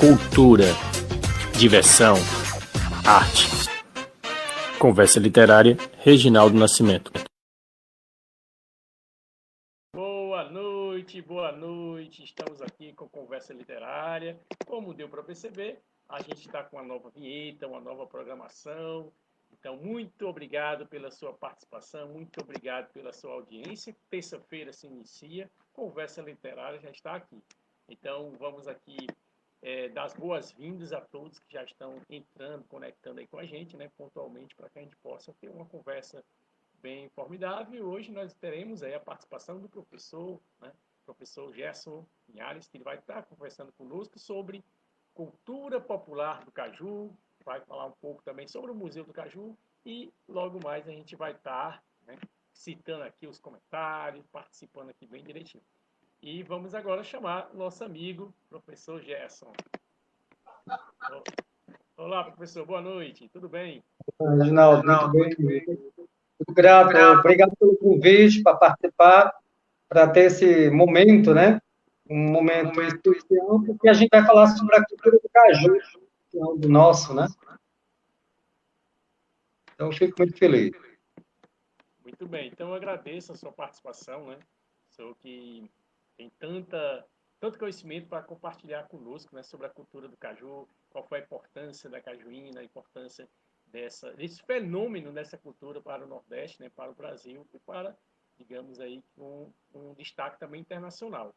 cultura, diversão, arte. Conversa Literária, Reginaldo Nascimento. Boa noite, boa noite. Estamos aqui com Conversa Literária. Como deu para perceber, a gente está com uma nova vinheta, uma nova programação. Então, muito obrigado pela sua participação, muito obrigado pela sua audiência. Terça-feira se inicia, Conversa Literária já está aqui. Então, vamos aqui é, dar as boas-vindas a todos que já estão entrando, conectando aí com a gente, né, pontualmente, para que a gente possa ter uma conversa bem formidável. Hoje nós teremos aí a participação do professor, né, professor Gerson Linhares, que ele vai estar conversando conosco sobre cultura popular do Caju, vai falar um pouco também sobre o Museu do Caju e logo mais a gente vai estar né, citando aqui os comentários, participando aqui bem direitinho. E vamos agora chamar nosso amigo, professor Gerson. Olá, professor, boa noite, tudo bem? Reginaldo, muito bem. Muito grato, obrigado pelo convite para participar, para ter esse momento, né? Um momento especial, porque a gente vai falar sobre a cultura do caju, que é um do nosso, né? Então, fico muito feliz. Muito bem, então eu agradeço a sua participação, né? Sou que tem tanta, tanto conhecimento para compartilhar conosco né, sobre a cultura do caju, qual foi a importância da cajuína, a importância dessa, desse fenômeno dessa cultura para o Nordeste, né, para o Brasil e para, digamos aí, um, um destaque também internacional.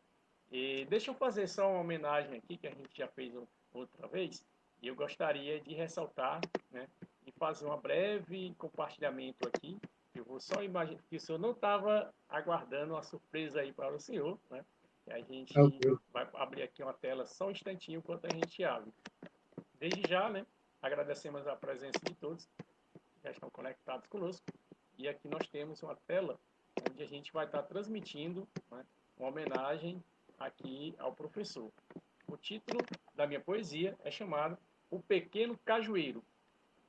E deixa eu fazer só uma homenagem aqui, que a gente já fez outra vez, e eu gostaria de ressaltar né, e fazer um breve compartilhamento aqui eu vou só imaginar que o senhor não estava aguardando uma surpresa aí para o senhor, né? E a gente okay. vai abrir aqui uma tela só um instantinho enquanto a gente abre. Desde já, né? Agradecemos a presença de todos que já estão conectados conosco. E aqui nós temos uma tela onde a gente vai estar transmitindo né, uma homenagem aqui ao professor. O título da minha poesia é chamado O Pequeno Cajueiro.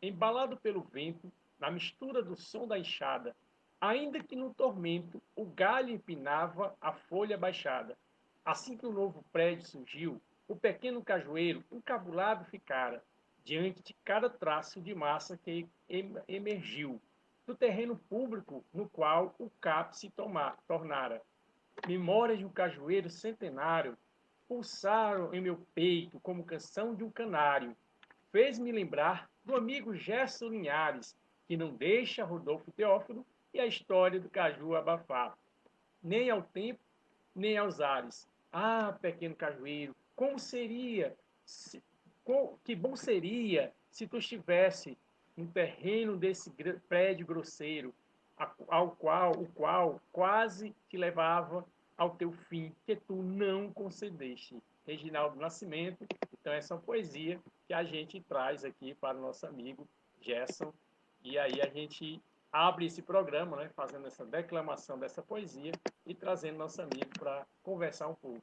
Embalado pelo vento, na mistura do som da enxada, ainda que no tormento o galho empinava a folha baixada. Assim que o novo prédio surgiu, o pequeno cajueiro encabulado ficara, diante de cada traço de massa que emergiu, do terreno público no qual o CAP se tomar, tornara. Memórias de um cajueiro centenário pulsaram em meu peito como canção de um canário. Fez-me lembrar do amigo Gerson Linhares, que não deixa Rodolfo Teófilo e a história do caju abafar. Nem ao tempo, nem aos ares. Ah, pequeno cajueiro, como seria, se, com, que bom seria se tu estivesse no terreno desse prédio grosseiro, ao qual, o qual quase te levava ao teu fim, que tu não concedeste. Reginaldo Nascimento. Então, essa é uma poesia que a gente traz aqui para o nosso amigo Gerson e aí a gente abre esse programa, né, fazendo essa declamação dessa poesia e trazendo nosso amigo para conversar um pouco.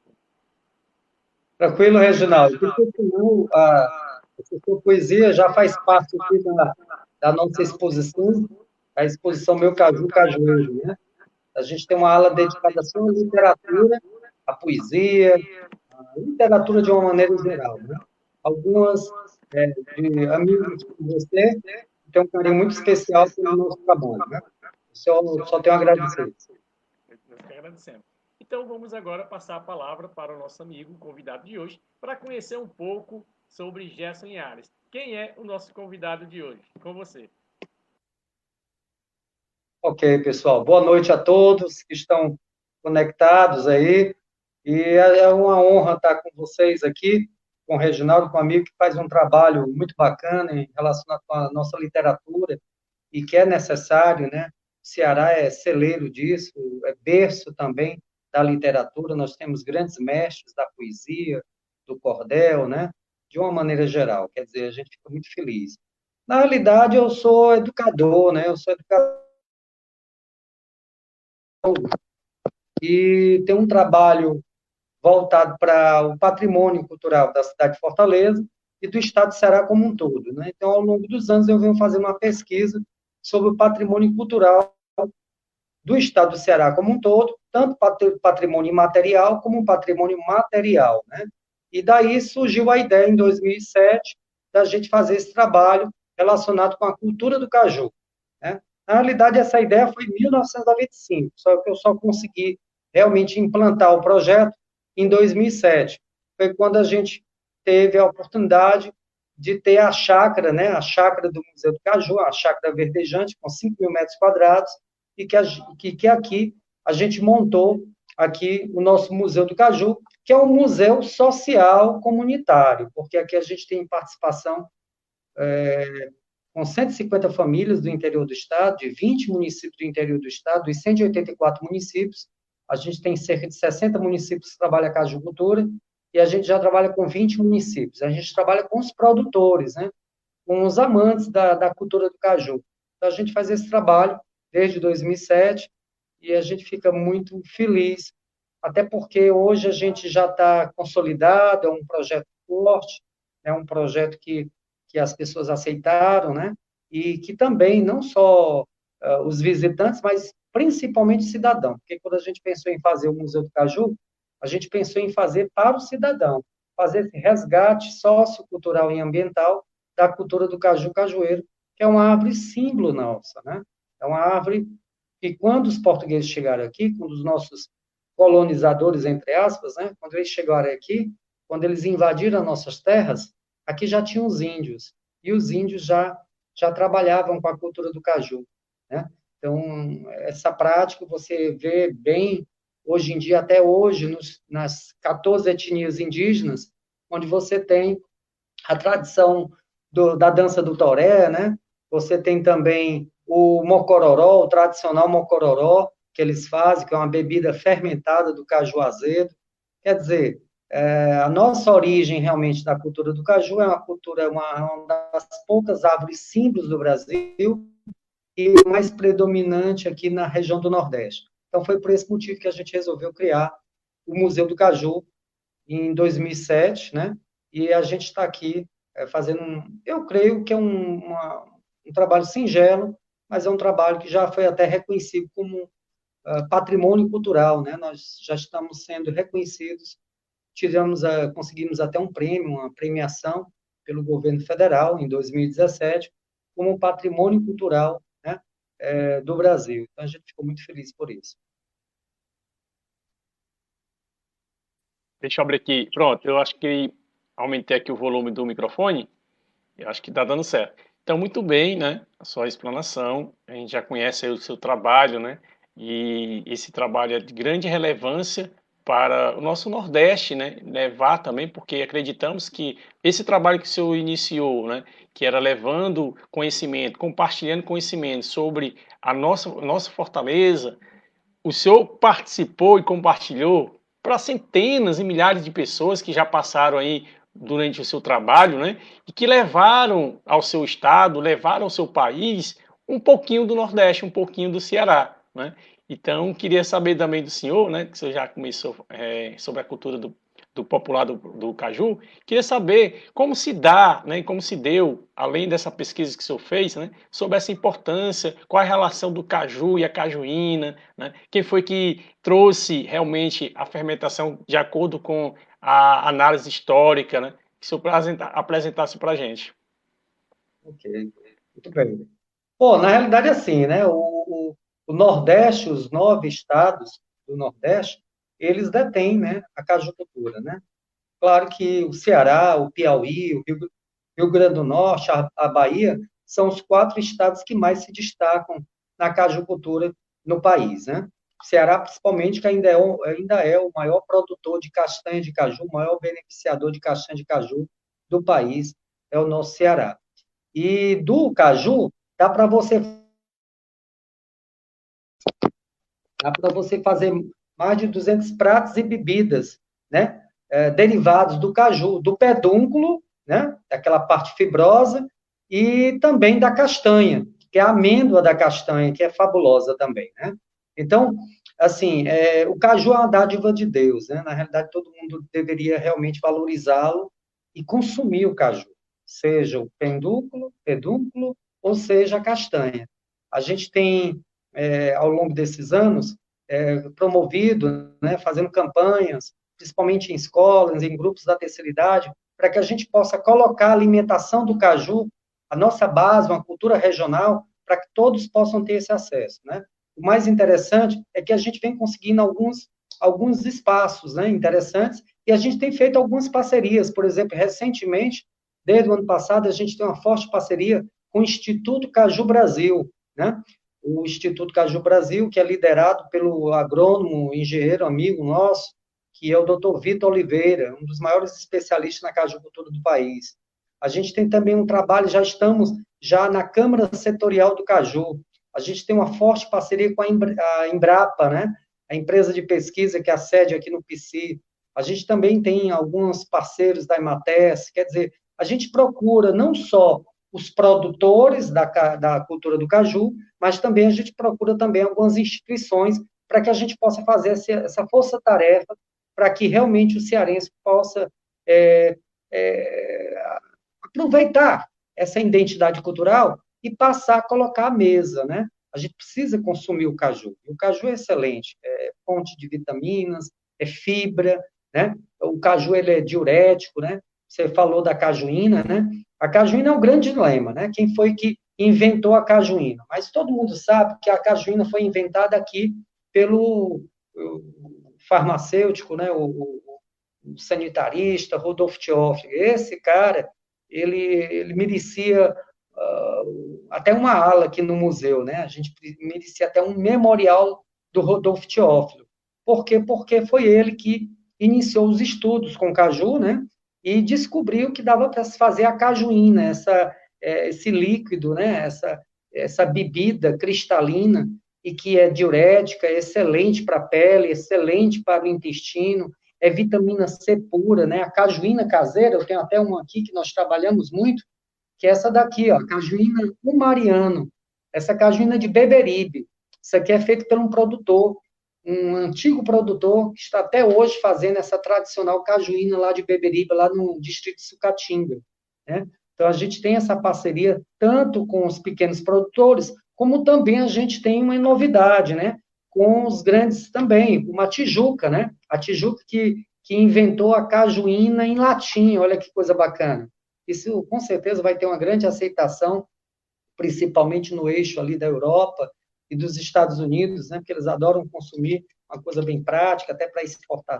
Tranquilo, Reginaldo. Porque senão a, essa sua poesia já faz parte aqui da, da nossa exposição, a exposição Meu Caju Cajueiro, né? A gente tem uma aula dedicada só à literatura, à poesia, à literatura de uma maneira geral, né? Algumas é, de amigos como você tem um carinho muito especial pelo nosso trabalho. Né? Só, só tenho a agradecer. Nós que agradecemos. Então, vamos agora passar a palavra para o nosso amigo convidado de hoje, para conhecer um pouco sobre Gerson Yares. Quem é o nosso convidado de hoje? Com você. Ok, pessoal. Boa noite a todos que estão conectados aí. E é uma honra estar com vocês aqui com o Reginaldo, com um amigo que faz um trabalho muito bacana em relação à nossa literatura e que é necessário, né? O Ceará é celeiro disso, é berço também da literatura, nós temos grandes mestres da poesia, do cordel, né? De uma maneira geral, quer dizer, a gente fica muito feliz. Na realidade, eu sou educador, né? Eu sou educador e tem um trabalho voltado para o patrimônio cultural da cidade de Fortaleza e do estado de Ceará como um todo. Né? Então, ao longo dos anos, eu venho fazendo uma pesquisa sobre o patrimônio cultural do estado do Ceará como um todo, tanto patrimônio imaterial como patrimônio material. Né? E daí surgiu a ideia, em 2007, da gente fazer esse trabalho relacionado com a cultura do caju. Né? Na realidade, essa ideia foi em 1995, só que eu só consegui realmente implantar o projeto em 2007. Foi quando a gente teve a oportunidade de ter a chácara, né, a chácara do Museu do Caju, a chácara verdejante, com 5 mil metros quadrados, e que, a, que, que aqui a gente montou aqui o nosso Museu do Caju, que é um museu social comunitário, porque aqui a gente tem participação é, com 150 famílias do interior do estado, de 20 municípios do interior do estado, e 184 municípios. A gente tem cerca de 60 municípios que trabalham com a cajucultura, e a gente já trabalha com 20 municípios. A gente trabalha com os produtores, né? com os amantes da, da cultura do caju. Então, a gente faz esse trabalho desde 2007 e a gente fica muito feliz, até porque hoje a gente já está consolidado, é um projeto forte, é um projeto que, que as pessoas aceitaram, né? E que também, não só uh, os visitantes, mas principalmente cidadão, porque quando a gente pensou em fazer o Museu do Caju, a gente pensou em fazer para o cidadão, fazer esse resgate sociocultural e ambiental da cultura do caju cajueiro, que é uma árvore símbolo nossa, né? É uma árvore que quando os portugueses chegaram aqui, quando os nossos colonizadores, entre aspas, né? Quando eles chegaram aqui, quando eles invadiram nossas terras, aqui já tinham os índios, e os índios já, já trabalhavam com a cultura do caju, né? Então, essa prática você vê bem hoje em dia, até hoje, nos, nas 14 etnias indígenas, onde você tem a tradição do, da dança do toré, né? Você tem também o mocororó, o tradicional mocororó, que eles fazem, que é uma bebida fermentada do caju azedo. Quer dizer, é, a nossa origem realmente da cultura do caju é uma cultura, uma, uma das poucas árvores símbolos do Brasil e mais predominante aqui na região do Nordeste. Então, foi por esse motivo que a gente resolveu criar o Museu do Caju em 2007, né? E a gente está aqui é, fazendo, um, eu creio que é um, uma, um trabalho singelo, mas é um trabalho que já foi até reconhecido como uh, patrimônio cultural, né? Nós já estamos sendo reconhecidos, tivemos, a, conseguimos até um prêmio, uma premiação pelo governo federal em 2017 como patrimônio cultural é, do Brasil. Então a gente ficou muito feliz por isso. Deixa eu abrir aqui. Pronto, eu acho que aumentei aqui o volume do microfone. Eu acho que está dando certo. Então, muito bem, né? A sua explanação. A gente já conhece o seu trabalho, né? E esse trabalho é de grande relevância para o nosso Nordeste, né? Levar também, porque acreditamos que esse trabalho que o senhor iniciou, né? Que era levando conhecimento, compartilhando conhecimento sobre a nossa, nossa fortaleza, o senhor participou e compartilhou para centenas e milhares de pessoas que já passaram aí durante o seu trabalho, né? E que levaram ao seu estado, levaram ao seu país um pouquinho do Nordeste, um pouquinho do Ceará, né? Então, queria saber também do senhor, né? Que você já começou é, sobre a cultura do, do popular do, do, caju. Queria saber como se dá, né, como se deu, além dessa pesquisa que o senhor fez, né, sobre essa importância, qual é a relação do caju e a cajuína, né, quem foi que trouxe realmente a fermentação de acordo com a análise histórica, né, que o senhor apresentasse para a gente. Ok, muito bem. Pô, na realidade, assim, né, o, o, o Nordeste, os nove estados do Nordeste, eles detêm né, a cajucultura. Né? Claro que o Ceará, o Piauí, o Rio, Rio Grande do Norte, a, a Bahia, são os quatro estados que mais se destacam na cajucultura no país. Né? O Ceará, principalmente, que ainda é, ainda é o maior produtor de castanha de caju, o maior beneficiador de castanha de caju do país, é o nosso Ceará. E do caju, dá para você dá para você fazer mais de 200 pratos e bebidas, né? É, derivados do caju, do pedúnculo, né? Daquela parte fibrosa, e também da castanha, que é a amêndoa da castanha, que é fabulosa também, né? Então, assim, é, o caju é uma dádiva de Deus, né? Na realidade, todo mundo deveria realmente valorizá-lo e consumir o caju, seja o pedúnculo, pedúnculo ou seja a castanha. A gente tem, é, ao longo desses anos, é, promovido, né, fazendo campanhas principalmente em escolas, em grupos da terceira idade, para que a gente possa colocar a alimentação do caju, a nossa base, uma cultura regional, para que todos possam ter esse acesso, né? O mais interessante é que a gente vem conseguindo alguns, alguns espaços né, interessantes e a gente tem feito algumas parcerias. Por exemplo, recentemente, desde o ano passado, a gente tem uma forte parceria com o Instituto Caju Brasil, né? O Instituto Caju Brasil, que é liderado pelo agrônomo, engenheiro, amigo nosso, que é o Dr. Vitor Oliveira, um dos maiores especialistas na cajucultura do país. A gente tem também um trabalho, já estamos já na Câmara Setorial do Caju. A gente tem uma forte parceria com a Embrapa, né? A empresa de pesquisa que é a sede aqui no PC. A gente também tem alguns parceiros da Emates, quer dizer, a gente procura não só os produtores da, da cultura do caju, mas também a gente procura também algumas instituições para que a gente possa fazer essa, força-tarefa para que realmente o cearense possa é, é, aproveitar essa identidade cultural e passar a colocar à mesa, né? A gente precisa consumir o caju. E o caju é excelente, é fonte de vitaminas, é fibra, né? O caju ele é diurético, né? Você falou da cajuína, né? A cajuína é um grande dilema, né? Quem foi que inventou a cajuína? Mas todo mundo sabe que a cajuína foi inventada aqui pelo farmacêutico, né? O, o, o sanitarista Rodolfo Tioff. Esse cara, ele, ele merecia uh, até uma ala aqui no museu, né? A gente merecia até um memorial do Rodolfo Teófilo. Por quê? Porque foi ele que iniciou os estudos com caju, né? E descobriu que dava para se fazer a cajuína, essa, é, esse líquido, né, essa, essa bebida cristalina, e que é diurética, excelente para a pele, excelente para o intestino, é vitamina C pura, né, a cajuína caseira, eu tenho até uma aqui que nós trabalhamos muito, que é essa daqui, ó, cajuína umariano, essa cajuína de Beberibe, isso aqui é feito por um produtor, um antigo produtor que está até hoje fazendo essa tradicional cajuína lá de Beberibe, lá no distrito de Sucatinga. Né? Então, a gente tem essa parceria tanto com os pequenos produtores, como também a gente tem uma novidade, né? Com os grandes também, uma Tijuca, né? A Tijuca que, que inventou a cajuína em latim, olha que coisa bacana. Isso, com certeza, vai ter uma grande aceitação, principalmente no eixo ali da Europa, e dos Estados Unidos, né, porque eles adoram consumir uma coisa bem prática, até para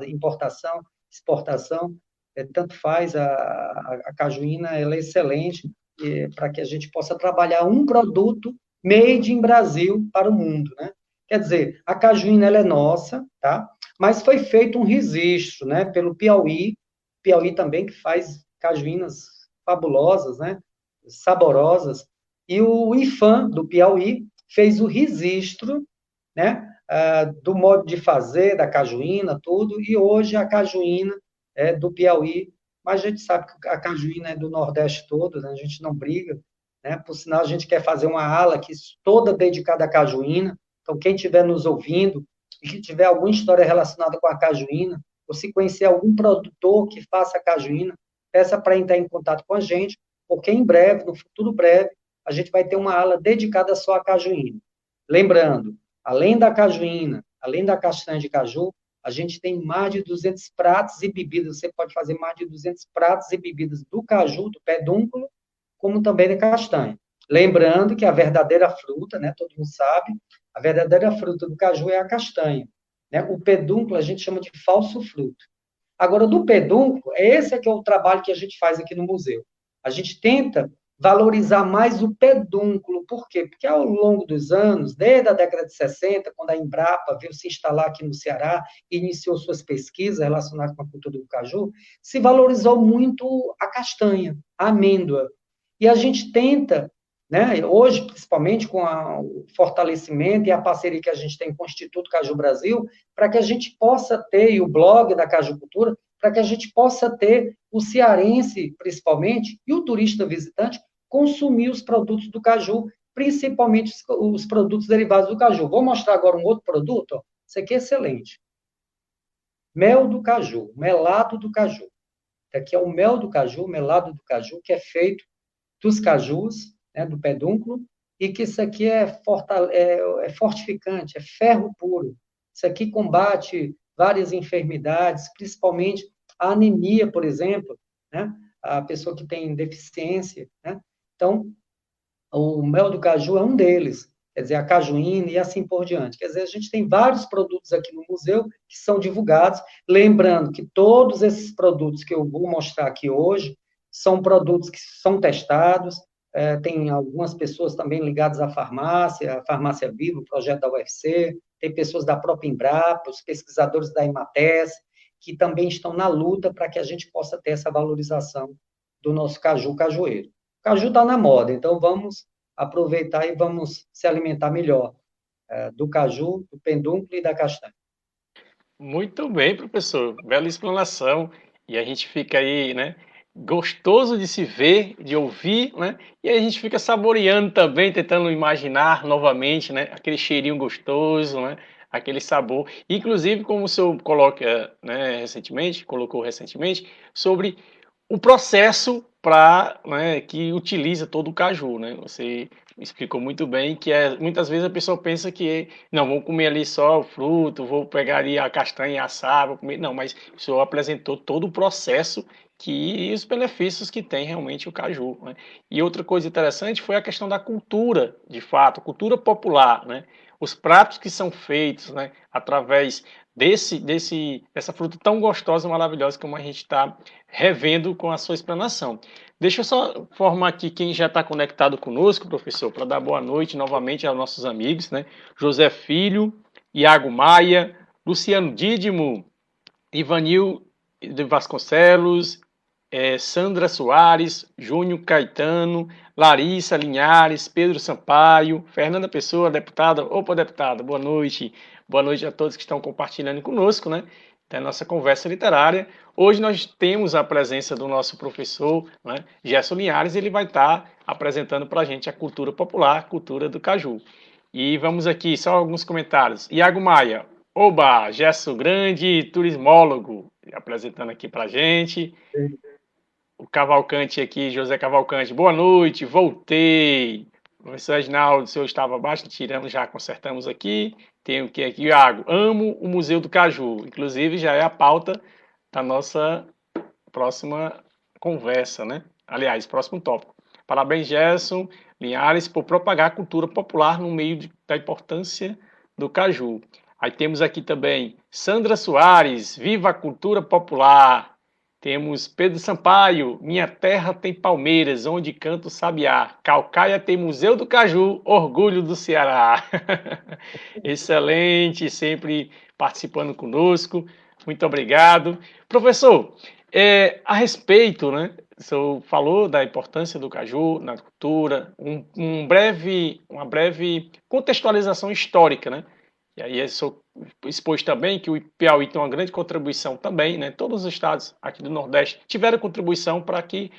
importação, exportação, é, tanto faz, a, a, a cajuína ela é excelente é, para que a gente possa trabalhar um produto made in Brasil para o mundo, né? Quer dizer, a cajuína ela é nossa, tá? Mas foi feito um registro, né, pelo Piauí, Piauí também que faz cajuínas fabulosas, né, saborosas, e o IFAM do Piauí fez o registro, né, uh, do modo de fazer da cajuína, tudo, e hoje a cajuína é do Piauí, mas a gente sabe que a cajuína é do Nordeste todo, né, a gente não briga, né, por sinal a gente quer fazer uma ala aqui toda dedicada à cajuína, então quem estiver nos ouvindo e que tiver alguma história relacionada com a cajuína, ou se conhecer algum produtor que faça cajuína, peça para entrar em contato com a gente, porque em breve, no futuro breve, a gente vai ter uma ala dedicada só à cajuína. Lembrando, além da cajuína, além da castanha de caju, a gente tem mais de 200 pratos e bebidas. Você pode fazer mais de 200 pratos e bebidas do caju, do pedúnculo, como também da castanha. Lembrando que a verdadeira fruta, né, todo mundo sabe, a verdadeira fruta do caju é a castanha. Né? O pedúnculo a gente chama de falso fruto. Agora, do pedúnculo, esse é que é o trabalho que a gente faz aqui no museu. A gente tenta valorizar mais o pedúnculo. Por quê? Porque ao longo dos anos, desde a década de 60, quando a Embrapa veio se instalar aqui no Ceará e iniciou suas pesquisas relacionadas com a cultura do caju, se valorizou muito a castanha, a amêndoa. E a gente tenta, né, hoje, principalmente com a, o fortalecimento e a parceria que a gente tem com o Instituto Caju Brasil, para que a gente possa ter, e o blog da Caju Cultura, para que a gente possa ter o cearense, principalmente, e o turista visitante, consumir os produtos do caju, principalmente os, os produtos derivados do caju. Vou mostrar agora um outro produto, ó. Isso aqui é excelente. Mel do caju, melado do caju. Aqui é o mel do caju, melado do caju, que é feito dos cajus, né, do pedúnculo, e que isso aqui é, fortale é, é fortificante, é ferro puro. Isso aqui combate várias enfermidades, principalmente a anemia, por exemplo, né? a pessoa que tem deficiência. Né? Então, o mel do caju é um deles, quer dizer, a cajuína e assim por diante. Quer dizer, a gente tem vários produtos aqui no museu que são divulgados, lembrando que todos esses produtos que eu vou mostrar aqui hoje são produtos que são testados, é, tem algumas pessoas também ligadas à farmácia, a Farmácia Viva, o projeto da UFC, tem pessoas da própria Embrapa, os pesquisadores da Imates, que também estão na luta para que a gente possa ter essa valorização do nosso caju cajueiro. O caju está na moda, então vamos aproveitar e vamos se alimentar melhor é, do caju, do pendúnculo e da castanha. Muito bem, professor. Bela explanação. E a gente fica aí, né, gostoso de se ver, de ouvir, né? E a gente fica saboreando também, tentando imaginar novamente, né? Aquele cheirinho gostoso, né? Aquele sabor. Inclusive, como o senhor coloca, né, recentemente, colocou recentemente, sobre o processo para né, que utiliza todo o caju, né? Você explicou muito bem que é, muitas vezes a pessoa pensa que não vou comer ali só o fruto, vou pegar ali a castanha assar, vou comer. Não, mas o senhor apresentou todo o processo que os benefícios que tem realmente o caju. Né? E outra coisa interessante foi a questão da cultura, de fato, cultura popular, né? Os pratos que são feitos, né, através desse, desse, dessa fruta tão gostosa e maravilhosa como a gente está revendo com a sua explanação. Deixa eu só formar aqui quem já está conectado conosco, professor, para dar boa noite novamente aos nossos amigos, né? José Filho, Iago Maia, Luciano Dídimo, Ivanil de Vasconcelos, é, Sandra Soares, Júnior Caetano, Larissa Linhares, Pedro Sampaio, Fernanda Pessoa, deputada. Opa, deputada, boa noite. Boa noite a todos que estão compartilhando conosco, né? Da nossa conversa literária. Hoje nós temos a presença do nosso professor, né, Gerson Linhares, ele vai estar apresentando para a gente a cultura popular, cultura do caju. E vamos aqui, só alguns comentários. Iago Maia, oba, Gerson Grande, turismólogo, apresentando aqui para a gente. O Cavalcante aqui, José Cavalcante. Boa noite, voltei. Professor Reginaldo, o senhor estava abaixo, tirando, já consertamos aqui. Tem o que aqui? Iago, amo o Museu do Caju. Inclusive, já é a pauta da nossa próxima conversa, né? Aliás, próximo tópico. Parabéns, Gerson Linhares, por propagar a cultura popular no meio de, da importância do caju. Aí temos aqui também Sandra Soares, viva a cultura popular. Temos Pedro Sampaio, Minha Terra tem Palmeiras, onde canto sabiá. Calcaia tem Museu do Caju, orgulho do Ceará. Excelente, sempre participando conosco. Muito obrigado. Professor, é, a respeito, né? O senhor falou da importância do caju na cultura, um, um breve, uma breve contextualização histórica, né? E aí eu sou expôs também que o Piauí tem uma grande contribuição também, né? Todos os estados aqui do Nordeste tiveram contribuição para que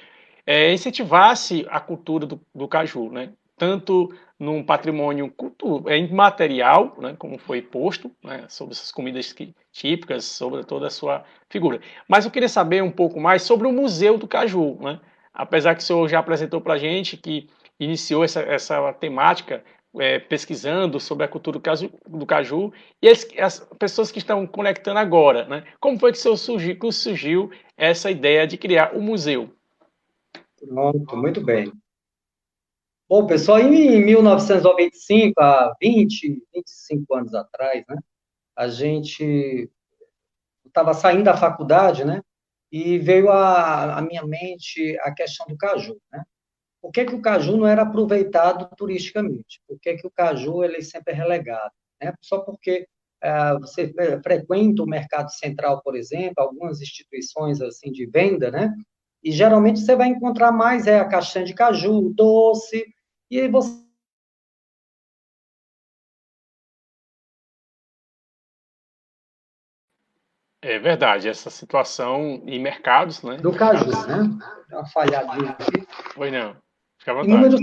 é, incentivasse a cultura do, do, caju, né? Tanto num patrimônio cultural, é, imaterial, né? Como foi posto, né? Sobre essas comidas que, típicas, sobre toda a sua figura. Mas eu queria saber um pouco mais sobre o Museu do Caju, né? Apesar que o senhor já apresentou para a gente que iniciou essa, essa temática é, pesquisando sobre a cultura do caju, do caju e as, as, pessoas que estão conectando agora, né? Como foi que surgiu, que surgiu essa ideia de criar o um museu? Pronto, muito bem. Bom, pessoal, em 1995, há 20, 25 anos atrás, né, a gente estava saindo da faculdade, né, e veio à minha mente a questão do caju, né? Por que, que o caju não era aproveitado turisticamente? Por que, que o caju ele sempre é relegado? Né? Só porque uh, você frequenta o mercado central, por exemplo, algumas instituições assim de venda, né? E geralmente você vai encontrar mais é a caixinha de caju, doce, e aí você É verdade, essa situação em mercados, né? Do caju, né? Uma falhadinha aqui. Foi não. Inúmeros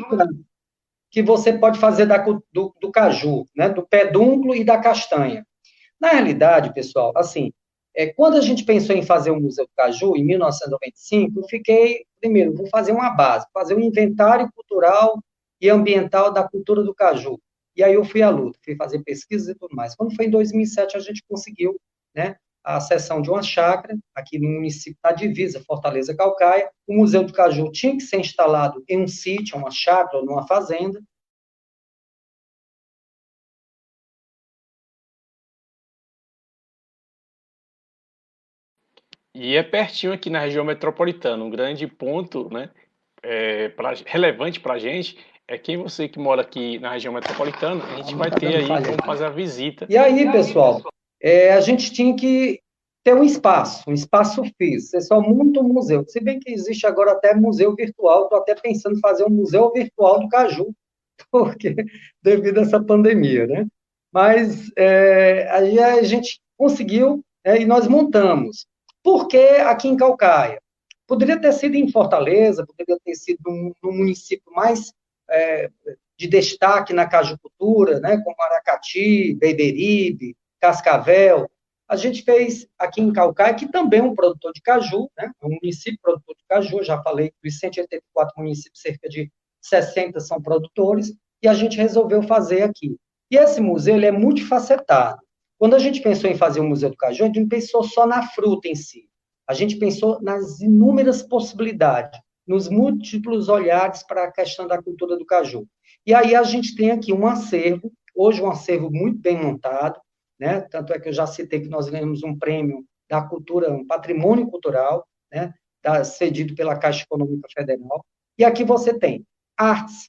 que você pode fazer da, do, do, caju, né, do pedúnculo e da castanha. Na realidade, pessoal, assim, é, quando a gente pensou em fazer o Museu do Caju, em 1995, eu fiquei, primeiro, vou fazer uma base, fazer um inventário cultural e ambiental da cultura do caju. E aí eu fui à luta, fui fazer pesquisas e tudo mais. Quando foi em 2007, a gente conseguiu né, a cessão de uma chácara, aqui no município da divisa, Fortaleza Calcaia. O Museu do Caju tinha que ser instalado em um sítio, uma chácara ou numa fazenda. E é pertinho aqui na região metropolitana. Um grande ponto né, é, pra, relevante para a gente é quem você que mora aqui na região metropolitana, a gente vai ter aí como fazer a visita. E aí, pessoal, é, a gente tinha que ter um espaço, um espaço físico. Você só um museu. Se bem que existe agora até museu virtual, estou até pensando em fazer um museu virtual do Caju, porque devido a essa pandemia, né? Mas é, aí a gente conseguiu é, e nós montamos. Por que aqui em Calcaia? Poderia ter sido em Fortaleza, poderia ter sido no município mais é, de destaque na cajucultura, né, como Aracati, Beberibe, Cascavel. A gente fez aqui em Calcaia, que também é um produtor de caju, né, é um município produtor de caju, já falei que dos 184 municípios, cerca de 60 são produtores, e a gente resolveu fazer aqui. E esse museu ele é multifacetado. Quando a gente pensou em fazer o Museu do Caju, a gente não pensou só na fruta em si. A gente pensou nas inúmeras possibilidades, nos múltiplos olhares para a questão da cultura do caju. E aí a gente tem aqui um acervo, hoje um acervo muito bem montado, né? Tanto é que eu já citei que nós ganhamos um prêmio da cultura, um patrimônio cultural, né? Da, cedido pela Caixa Econômica Federal. E aqui você tem artes.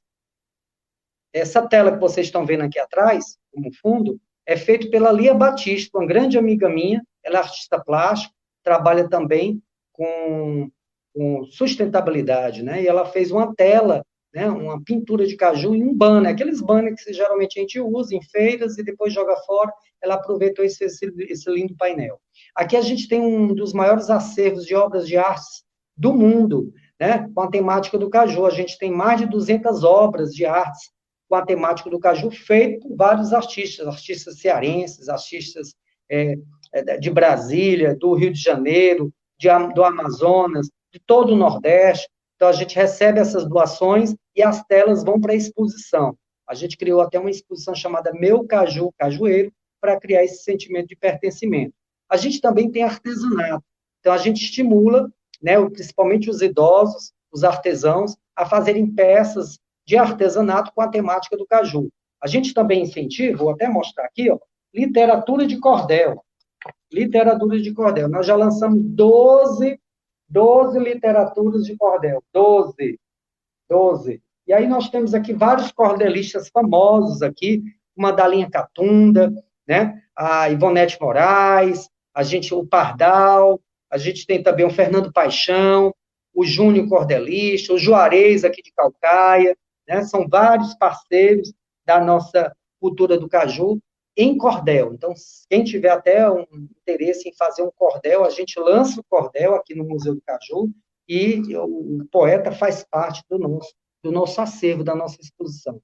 Essa tela que vocês estão vendo aqui atrás, como fundo, é feito pela Lia Batista, uma grande amiga minha, ela é artista plástica, trabalha também com, com sustentabilidade, né? E ela fez uma tela, né? Uma pintura de caju em um banner, aqueles banners que geralmente a gente usa em feiras e depois joga fora. Ela aproveitou esse, esse, esse lindo painel. Aqui a gente tem um dos maiores acervos de obras de artes do mundo, né? Com a temática do caju, a gente tem mais de 200 obras de artes com a temática do caju, feito por vários artistas, artistas cearenses, artistas é, é de Brasília, do Rio de Janeiro, de, do Amazonas, de todo o Nordeste. Então, a gente recebe essas doações e as telas vão para a exposição. A gente criou até uma exposição chamada Meu Caju Cajueiro, para criar esse sentimento de pertencimento. A gente também tem artesanato. Então, a gente estimula, né, principalmente os idosos, os artesãos, a fazerem peças de artesanato com a temática do caju. A gente também incentiva, vou até mostrar aqui, ó, literatura de cordel. Literatura de cordel. Nós já lançamos 12, 12 literaturas de cordel. 12. 12. E aí nós temos aqui vários cordelistas famosos aqui, uma da linha Catunda, né? A Ivonete Moraes, a gente, o Pardal, a gente tem também o Fernando Paixão, o Júnior Cordelista, o Juarez aqui de Calcaia, né? São vários parceiros da nossa cultura do caju em cordel. Então, quem tiver até um interesse em fazer um cordel, a gente lança o cordel aqui no Museu do Caju e o poeta faz parte do nosso, do nosso acervo, da nossa exposição.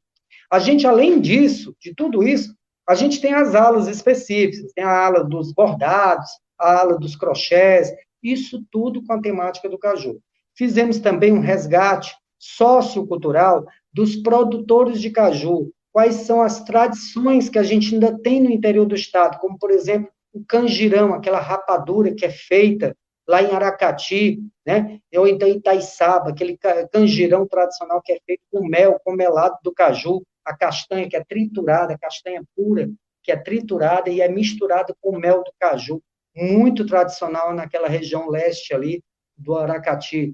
A gente, além disso, de tudo isso, a gente tem as alas específicas, tem a ala dos bordados, a ala dos crochês, isso tudo com a temática do caju. Fizemos também um resgate sociocultural dos produtores de caju, quais são as tradições que a gente ainda tem no interior do estado, como, por exemplo, o canjirão, aquela rapadura que é feita lá em Aracati, né? ou então Itaiçaba, aquele canjirão tradicional que é feito com mel, com melado do caju, a castanha que é triturada, a castanha pura, que é triturada e é misturada com mel do caju, muito tradicional naquela região leste ali do Aracati.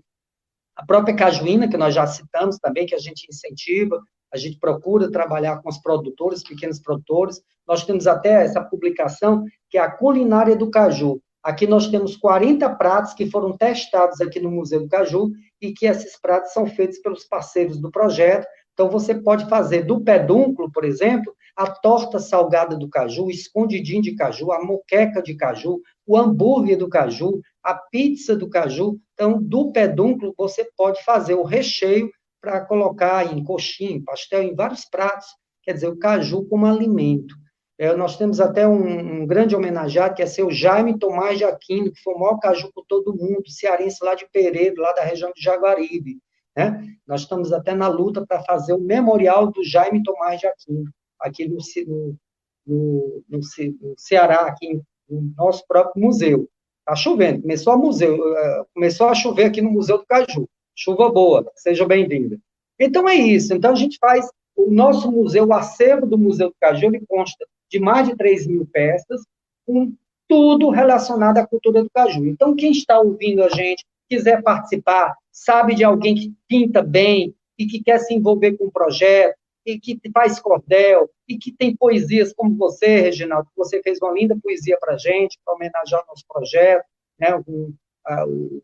A própria cajuína, que nós já citamos também, que a gente incentiva, a gente procura trabalhar com os produtores, pequenos produtores. Nós temos até essa publicação, que é a Culinária do Caju. Aqui nós temos 40 pratos que foram testados aqui no Museu do Caju e que esses pratos são feitos pelos parceiros do projeto. Então, você pode fazer do pedúnculo, por exemplo, a torta salgada do caju, o escondidinho de caju, a moqueca de caju, o hambúrguer do caju, a pizza do caju. Então, do pedúnculo, você pode fazer o recheio para colocar em coxinha, em pastel, em vários pratos. Quer dizer, o caju como alimento. É, nós temos até um, um, grande homenageado, que é seu Jaime Tomás de Aquino, que foi o maior caju por todo mundo, cearense lá de Pereira, lá da região de Jaguaribe. Né? Nós estamos até na luta para fazer o memorial do Jaime Tomás de Aquino, aqui no, no, no, no Ceará, aqui do nosso próprio museu. Está chovendo, começou a, museu, eh, começou a chover aqui no Museu do Caju. Chuva boa, seja bem-vinda. Então é isso. Então a gente faz o nosso museu, o acervo do Museu do Caju, ele consta de mais de 3 mil peças, com tudo relacionado à cultura do caju. Então, quem está ouvindo a gente, quiser participar, sabe de alguém que pinta bem e que quer se envolver com o projeto, e que faz cordel, e que tem poesias como você, Reginaldo, que você fez uma linda poesia para a gente, para homenagear o nosso projeto, né, o, a, o,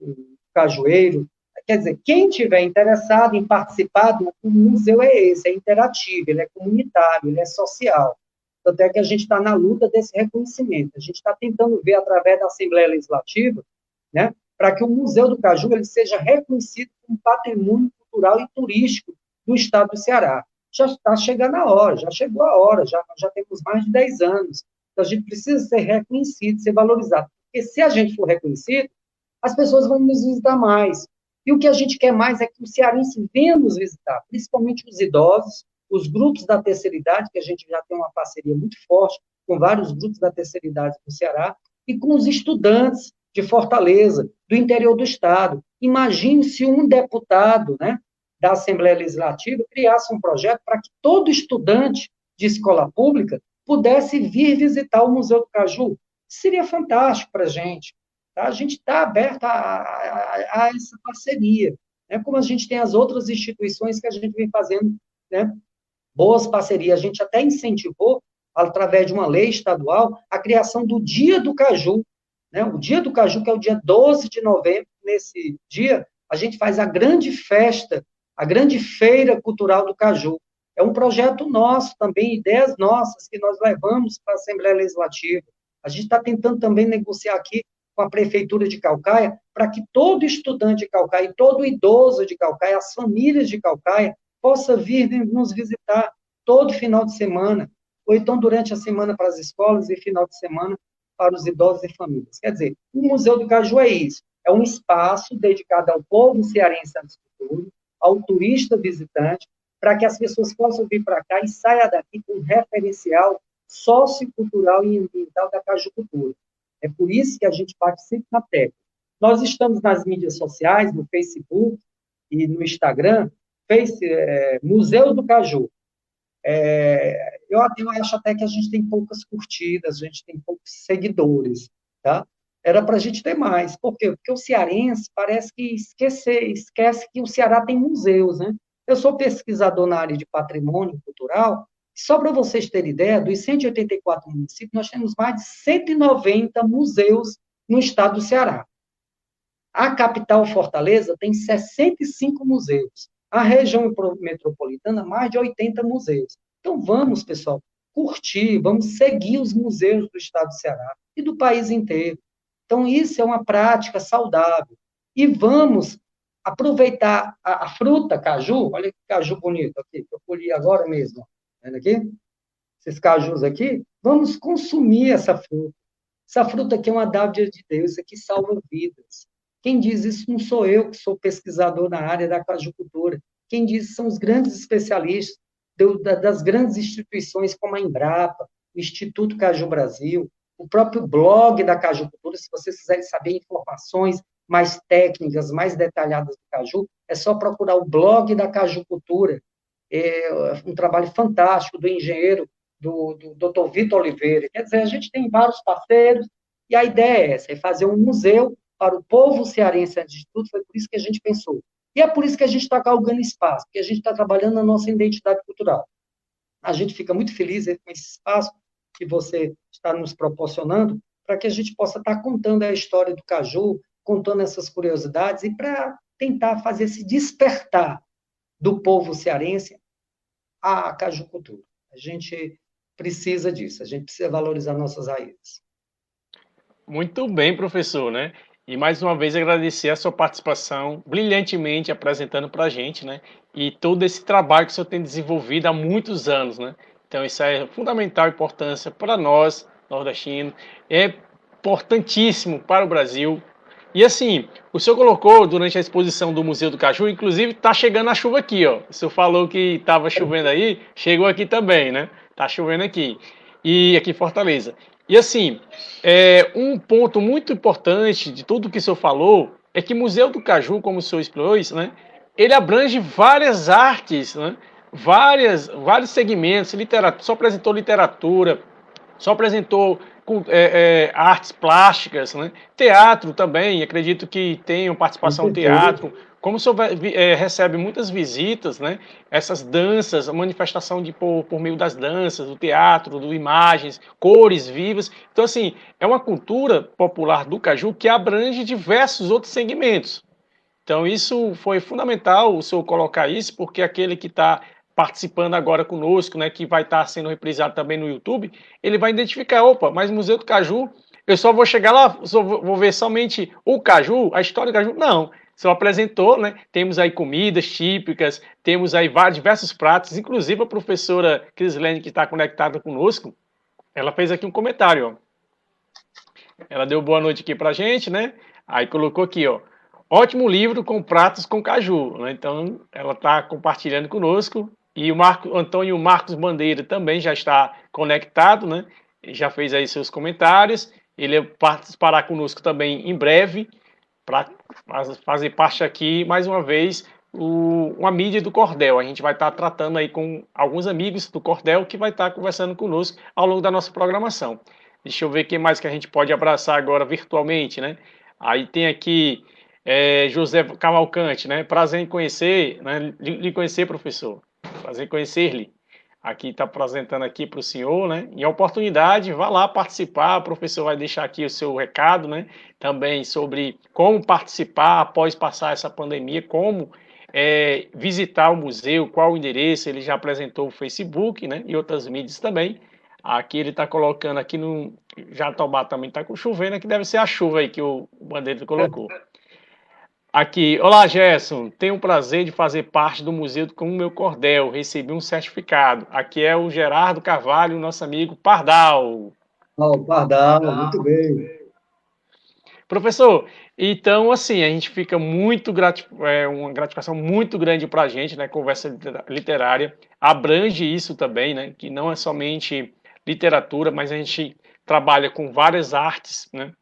o Cajueiro. Quer dizer, quem tiver interessado em participar do o museu é esse, é interativo, ele é comunitário, ele é social. Tanto é que a gente está na luta desse reconhecimento. A gente está tentando ver, através da Assembleia Legislativa, né, para que o Museu do Caju ele seja reconhecido como patrimônio cultural e turístico do Estado do Ceará. Já está chegando a hora, já chegou a hora, já, já temos mais de 10 anos. Então, a gente precisa ser reconhecido, ser valorizado. Porque se a gente for reconhecido, as pessoas vão nos visitar mais. E o que a gente quer mais é que o cearense venha nos visitar, principalmente os idosos, os grupos da terceira idade, que a gente já tem uma parceria muito forte com vários grupos da terceira idade do Ceará, e com os estudantes de Fortaleza, do interior do Estado. Imagine se um deputado né, da Assembleia Legislativa criasse um projeto para que todo estudante de escola pública pudesse vir visitar o Museu do Caju. Seria fantástico para a gente. Tá? A gente está aberto a, a, a, essa parceria, né? como a gente tem as outras instituições que a gente vem fazendo né, boas parcerias. A gente até incentivou, através de uma lei estadual, a criação do Dia do Caju. Né? O Dia do Caju, que é o dia 12 de novembro, nesse dia, a gente faz a grande festa, a grande feira cultural do Caju. É um projeto nosso também, ideias nossas que nós levamos para a Assembleia Legislativa. A gente está tentando também negociar aqui com a Prefeitura de Calcaia, para que todo estudante de Calcaia, todo idoso de Calcaia, as famílias de Calcaia, possa vir nos visitar todo final de semana, ou então durante a semana para as escolas e final de semana para os idosos e famílias. Quer dizer, o Museu do Caju é isso, é um espaço dedicado ao povo cearense antes ao turista visitante, para que as pessoas possam vir para cá e saia daqui com um referencial sociocultural e ambiental da cajucultura. É por isso que a gente participa na técnica. Nós estamos nas mídias sociais, no Facebook e no Instagram, Face, é, Museu do Caju. É, eu, eu acho até que a gente tem poucas curtidas, a gente tem poucos seguidores, tá? Era para a gente ter mais. Por quê? Porque o cearense parece que esquece, esquece que o Ceará tem museus, né? Eu sou pesquisador na área de patrimônio cultural, só para vocês terem ideia, dos 184 municípios, nós temos mais de 190 museus no estado do Ceará. A capital, Fortaleza, tem 65 museus. A região metropolitana, mais de 80 museus. Então vamos, pessoal, curtir, vamos seguir os museus do estado do Ceará e do país inteiro. Então isso é uma prática saudável. E vamos aproveitar a, a fruta caju, olha que caju bonito aqui, que eu colhi agora mesmo. Vendo aqui? Esses cajus aqui, vamos consumir essa fruta. Essa fruta aqui é uma dádiva de Deus, isso aqui salva vidas. Quem diz isso não sou eu, que sou pesquisador na área da cajucultura. Quem diz são os grandes especialistas das grandes instituições como a Embrapa, o Instituto Caju Brasil, o próprio blog da cajucultura, se vocês quiserem saber informações mais técnicas, mais detalhadas do caju, é só procurar o blog da cajucultura. É um trabalho fantástico do engenheiro, do, do Dr. Vitor Oliveira. Quer dizer, a gente tem vários parceiros, e a ideia é essa, é fazer um museu para o povo cearense antes de tudo, foi por isso que a gente pensou. E é por isso que a gente está galgando espaço, porque a gente está trabalhando na nossa identidade cultural. A gente fica muito feliz com esse espaço que você está nos proporcionando, para que a gente possa estar tá contando a história do Caju, contando essas curiosidades e para tentar fazer esse despertar do povo cearense à cajucultura. A gente precisa disso, a gente precisa valorizar nossas raízes. Muito bem, professor, né? E mais uma vez agradecer a sua participação brilhantemente apresentando para a gente, né? E todo esse trabalho que o senhor tem desenvolvido há muitos anos, né? Então isso é fundamental importância para nós, nordestinos, é importantíssimo para o Brasil. E assim, o senhor colocou durante a exposição do Museu do Caju, inclusive está chegando a chuva aqui, ó. O senhor falou que estava chovendo aí, chegou aqui também, né? Tá chovendo aqui. E aqui em Fortaleza. E assim, é, um ponto muito importante de tudo que o senhor falou é que o Museu do Caju, como o senhor isso, né, ele abrange várias artes, né, várias, vários segmentos, literatura, só apresentou literatura, só apresentou é, é, artes plásticas, né? teatro também, acredito que tenham participação no teatro. Como o senhor é, recebe muitas visitas, né? essas danças, a manifestação de por, por meio das danças, do teatro, do imagens, cores vivas. Então, assim, é uma cultura popular do Caju que abrange diversos outros segmentos. Então, isso foi fundamental o senhor colocar isso, porque aquele que está participando agora conosco, né, que vai estar sendo reprisado também no YouTube, ele vai identificar, opa, mas Museu do Caju, eu só vou chegar lá, só vou ver somente o caju, a história do caju? Não, só apresentou, né? Temos aí comidas típicas, temos aí vários, diversos pratos, inclusive a professora Crislene, que está conectada conosco, ela fez aqui um comentário, ó. Ela deu boa noite aqui pra gente, né? Aí colocou aqui, ó. Ótimo livro com pratos com caju. Né? Então, ela está compartilhando conosco. E o Marco, Antônio Marcos Bandeira também já está conectado, né? Já fez aí seus comentários. Ele participará conosco também em breve para fazer parte aqui, mais uma vez, o, uma mídia do Cordel. A gente vai estar tratando aí com alguns amigos do Cordel que vai estar conversando conosco ao longo da nossa programação. Deixa eu ver quem mais que a gente pode abraçar agora virtualmente, né? Aí tem aqui é, José Cavalcante, né? Prazer em conhecer, né? lhe conhecer, professor. Prazer em conhecer-lhe. Aqui está apresentando aqui para o senhor, né? Em oportunidade, vá lá participar. O professor vai deixar aqui o seu recado, né? Também sobre como participar após passar essa pandemia, como é, visitar o museu, qual o endereço. Ele já apresentou o Facebook, né? E outras mídias também. Aqui ele está colocando aqui no Jatobá também está chovendo, aqui deve ser a chuva aí que o Bandeira colocou. Aqui, olá Gerson, tenho o prazer de fazer parte do museu com o meu cordel, recebi um certificado. Aqui é o Gerardo Carvalho, nosso amigo Pardal. Oh, Pardal, Pardal. muito bem. Professor, então assim, a gente fica muito gratif é, uma gratificação muito grande para a gente, né? Conversa literária abrange isso também, né? Que não é somente literatura, mas a gente trabalha com várias artes, né?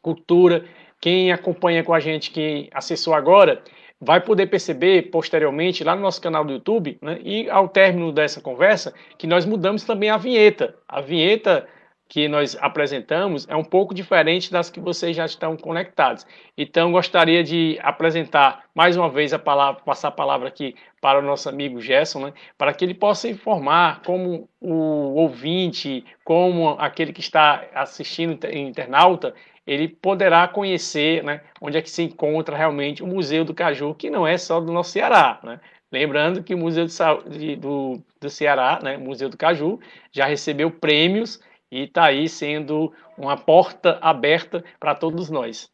Cultura quem acompanha com a gente, que acessou agora, vai poder perceber posteriormente lá no nosso canal do YouTube, né, e ao término dessa conversa, que nós mudamos também a vinheta. A vinheta que nós apresentamos é um pouco diferente das que vocês já estão conectados. Então, gostaria de apresentar mais uma vez a palavra, passar a palavra aqui para o nosso amigo Gerson, né, para que ele possa informar como o ouvinte, como aquele que está assistindo internauta, ele poderá conhecer né, onde é que se encontra realmente o Museu do Caju, que não é só do nosso Ceará. Né? Lembrando que o Museu de, do, do Ceará, né, Museu do Caju, já recebeu prêmios e está aí sendo uma porta aberta para todos nós.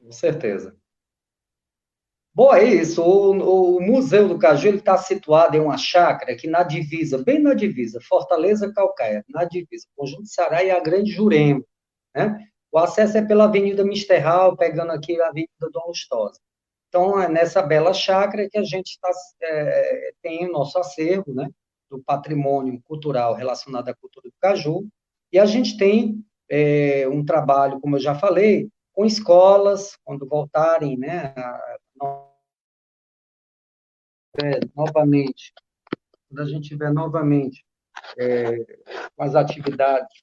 Com certeza. Bom, é isso. O, o Museu do Caju está situado em uma chácara aqui na divisa, bem na divisa, Fortaleza Calcaia, na divisa, Conjunto Ceará e a Grande Jurema. Né? O acesso é pela Avenida Misterral, pegando aqui a Avenida Dom Lustosa. Então, é nessa bela chácara que a gente tá, é, tem o nosso acervo, né, do patrimônio cultural relacionado à cultura do caju, e a gente tem é, um trabalho, como eu já falei, com escolas, quando voltarem, né, a, é, novamente, quando a gente tiver novamente é, as atividades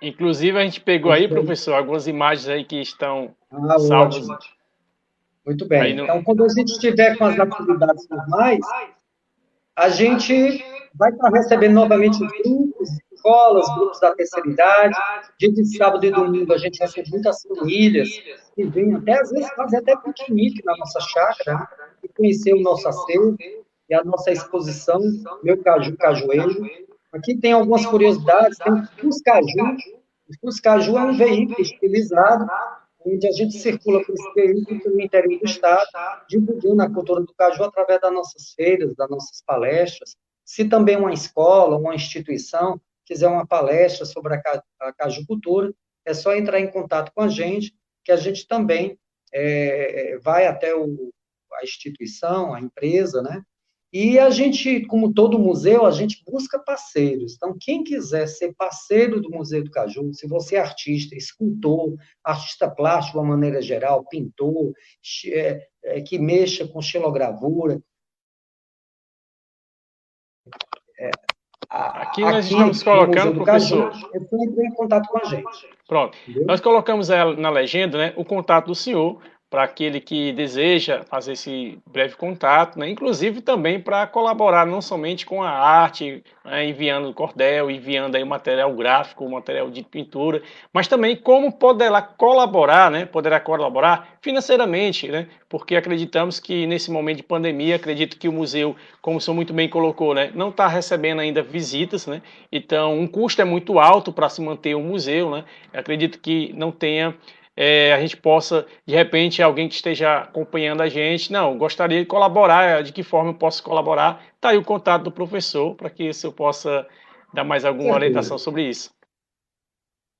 Inclusive, a gente pegou aí, professor, algumas imagens aí que estão ah, salvas. Ótimo. Muito bem. No... Então, quando a gente estiver com as atividades normais, a gente vai estar recebendo novamente grupos, escolas, grupos da terceira idade. Dia de sábado e domingo a gente recebe muitas famílias que vêm até, às vezes, fazer até piquenique na nossa chácara né? e conhecer o nosso acervo e a nossa exposição, Meu Caju Cajueiro, Aqui tem algumas curiosidades, tem o Fuscaju. O Fuscaju é um veículo utilizado, onde a gente circula por esse veículo pelo interior do estado, divulgando a cultura do caju através das nossas feiras, das nossas palestras. Se também uma escola, uma instituição quiser uma palestra sobre a, a cajucultura, é só entrar em contato com a gente, que a gente também é, vai até o, a instituição, a empresa, né, E a gente, como todo museu, a gente busca parceiros. Então, quem quiser ser parceiro do Museu do Caju, se você é artista, escultor, artista plástico de uma maneira geral, pintor, é, é, que mexa com xilogravura. É, aqui nós aqui, estamos colocando, professor. Caju, é em contato com a gente. Pronto. Entendeu? Nós colocamos na legenda né, o contato do senhor para aquele que deseja fazer esse breve contato, né? inclusive também para colaborar não somente com a arte, né? enviando cordel, enviando aí material gráfico, material de pintura, mas também como poderá colaborar, né? poderá colaborar financeiramente, né? porque acreditamos que nesse momento de pandemia, acredito que o museu, como o senhor muito bem colocou, né? não está recebendo ainda visitas, né? então um custo é muito alto para se manter o museu, né? acredito que não tenha é, a gente possa, de repente, alguém que esteja acompanhando a gente, não, gostaria de colaborar, de que forma eu posso colaborar? Está aí o contato do professor, para que eu possa dar mais alguma orientação sobre isso.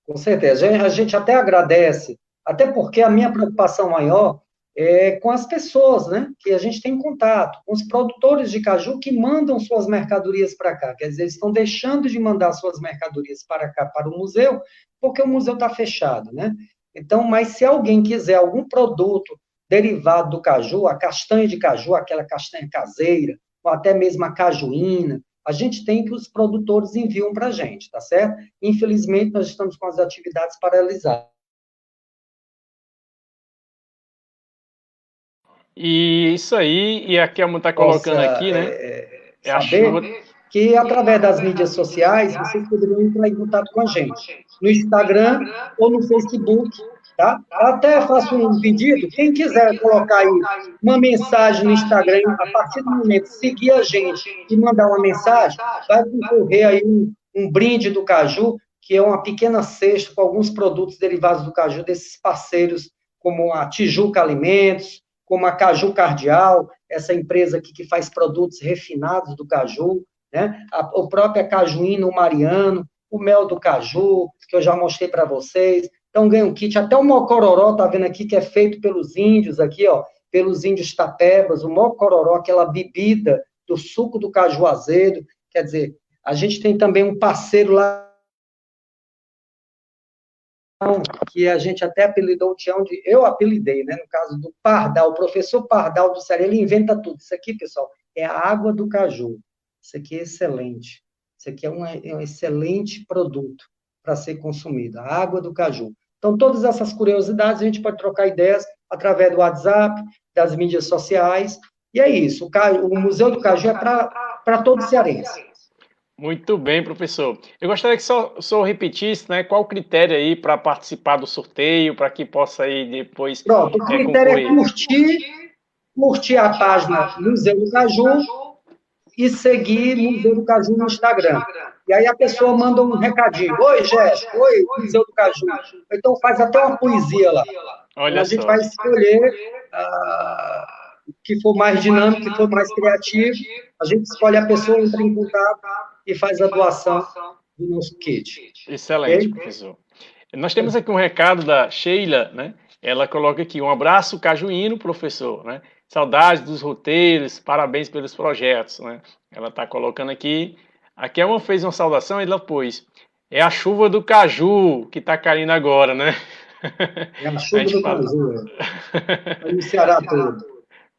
Com certeza. A gente até agradece, até porque a minha preocupação maior é com as pessoas, né, que a gente tem contato, com os produtores de caju que mandam suas mercadorias para cá. Quer dizer, eles estão deixando de mandar suas mercadorias para cá, para o museu, porque o museu está fechado, né? Então, mas se alguém quiser algum produto derivado do caju, a castanha de caju, aquela castanha caseira, ou até mesmo a cajuína, a gente tem que os produtores enviam para a gente, tá certo? Infelizmente, nós estamos com as atividades paralisadas. E isso aí, e aqui a Kelma está colocando Nossa, aqui, né? É, é a chuva que através das mídias sociais vocês poderiam entrar em contato com a gente, no Instagram ou no Facebook, tá? Até faço um pedido, quem quiser colocar aí uma mensagem no Instagram, a partir do momento seguir a gente e mandar uma mensagem, vai concorrer aí um, um brinde do Caju, que é uma pequena cesta com alguns produtos derivados do Caju, desses parceiros como a Tijuca Alimentos, como a Caju Cardial, essa empresa aqui que faz produtos refinados do caju, né? A, o próprio cajuína, o mariano, o mel do caju, que eu já mostrei para vocês. Então, ganha um kit. Até o mocororó, tá vendo aqui, que é feito pelos índios aqui, ó, pelos índios tapebas. O mocororó, aquela bebida do suco do caju azedo. Quer dizer, a gente tem também um parceiro lá que a gente até apelidou o Tião de. Eu apelidei, né? No caso do Pardal, o professor Pardal do Ceará, ele inventa tudo. Isso aqui, pessoal, é a água do caju. Isso aqui é excelente. Isso aqui é um, é um excelente produto para ser consumido, a água do caju. Então, todas essas curiosidades a gente pode trocar ideias através do WhatsApp, das mídias sociais, e é isso. O, caju, o Museu do Caju é para todo cearense. Muito bem, professor. Eu gostaria que só, só repetisse né, qual o critério aí para participar do sorteio, para que possa aí depois. Pronto, o é, critério é, é curtir, curtir a página Museu do Caju e seguir Museu do Caju no Instagram. E aí a pessoa manda um recadinho. Oi, Jéssica. Oi, Museu do Caju. Então faz até uma poesia lá. Olha a gente vai escolher uh, o que for mais dinâmico, que for mais criativo. A gente escolhe a pessoa, entra em contato e faz a doação do nosso kit. Excelente, okay? professor. Nós temos aqui um recado da Sheila, né? Ela coloca aqui um abraço cajuíno, professor, né? Saudades dos roteiros, parabéns pelos projetos, né? Ela está colocando aqui. A Kelma fez uma saudação e ela pôs. É a chuva do caju que está caindo agora, né? É a chuva a do fala... caju. É. no Ceará todo.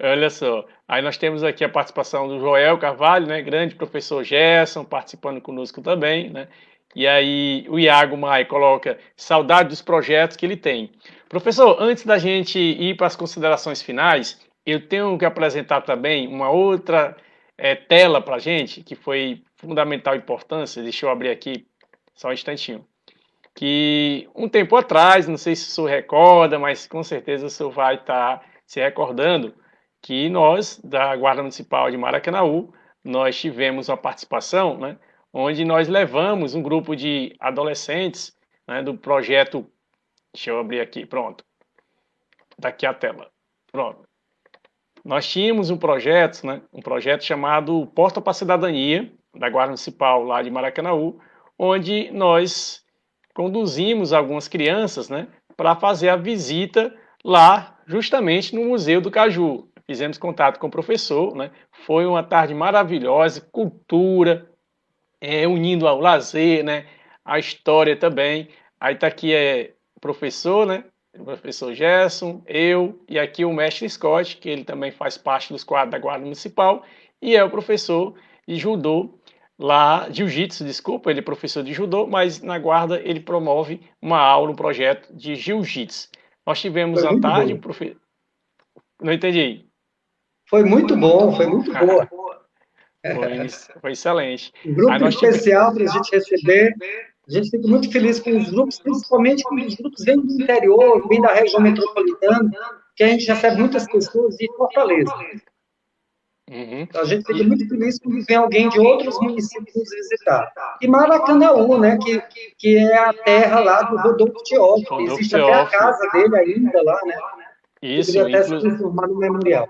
Olha só. Aí nós temos aqui a participação do Joel Carvalho, né? Grande professor Gerson, participando conosco também, né? E aí o Iago Mai coloca saudade dos projetos que ele tem. Professor, antes da gente ir para as considerações finais, eu tenho que apresentar também uma outra é, tela para a gente, que foi fundamental importância. Deixa eu abrir aqui só um instantinho. Que um tempo atrás, não sei se o senhor recorda, mas com certeza o senhor vai estar tá se recordando, que nós, da Guarda Municipal de Maracanaú, nós tivemos uma participação, né, onde nós levamos um grupo de adolescentes né, do projeto. Deixa eu abrir aqui, pronto. Daqui a tela. Pronto nós tínhamos um projeto, né, um projeto chamado Porta para a Cidadania, da Guarda Municipal lá de Maracanaú, onde nós conduzimos algumas crianças né, para fazer a visita lá, justamente no Museu do Caju. fizemos contato com o professor, né? Foi uma tarde maravilhosa, cultura, é, unindo ao lazer, né? A história também. Aí tá aqui é professor, né? O professor Gerson, eu e aqui o mestre Scott, que ele também faz parte dos quadros da Guarda Municipal, e é o professor de judô lá, jiu-jitsu, desculpa, ele é professor de judô, mas na guarda ele promove uma aula, um projeto de jiu-jitsu. Nós tivemos à tarde, profe... não entendi. Foi muito bom, foi muito boa. Foi, foi excelente. Um grupo especial para a gente receber. A gente fica muito feliz com os grupos, principalmente com os grupos vêm do interior, vêm da região metropolitana, que a gente recebe muitas pessoas de Fortaleza. Uhum. Então, a gente fica muito feliz quando vem alguém de outros municípios nos visitar. E Maracanaú, né, que, que é a terra lá do Rodolfo Teófilo. Existe até a casa dele ainda lá, né? Isso, Poderia até se transformar no memorial.